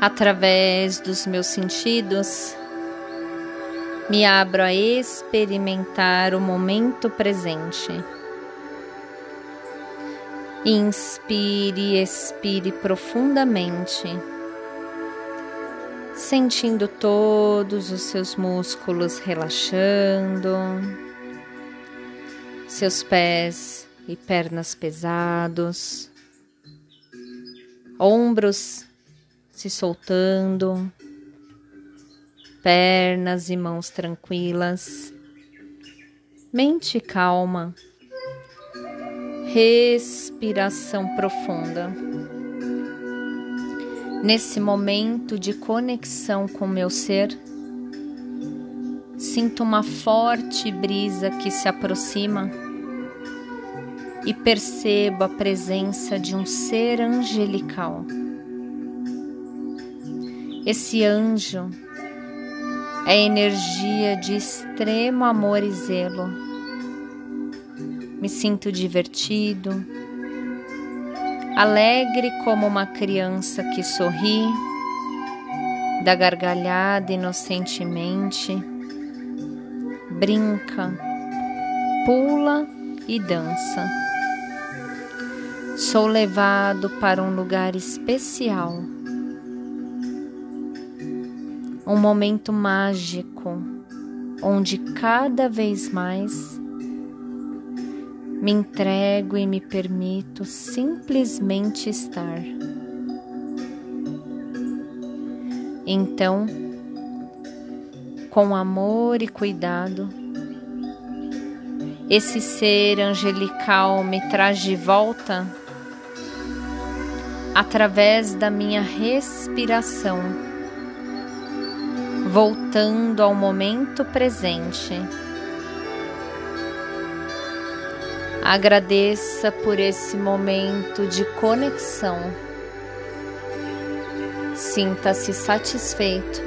através dos meus sentidos, me abro a experimentar o momento presente. Inspire e expire profundamente, sentindo todos os seus músculos relaxando, seus pés e pernas pesados, ombros se soltando, pernas e mãos tranquilas, mente calma respiração profunda. Nesse momento de conexão com meu ser, sinto uma forte brisa que se aproxima e percebo a presença de um ser angelical. Esse anjo é energia de extremo amor e zelo me sinto divertido, alegre como uma criança que sorri, dá gargalhada inocentemente, brinca, pula e dança. Sou levado para um lugar especial, um momento mágico onde cada vez mais me entrego e me permito simplesmente estar. Então, com amor e cuidado, esse ser angelical me traz de volta através da minha respiração, voltando ao momento presente Agradeça por esse momento de conexão. Sinta-se satisfeito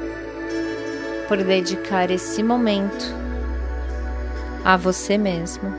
por dedicar esse momento a você mesmo.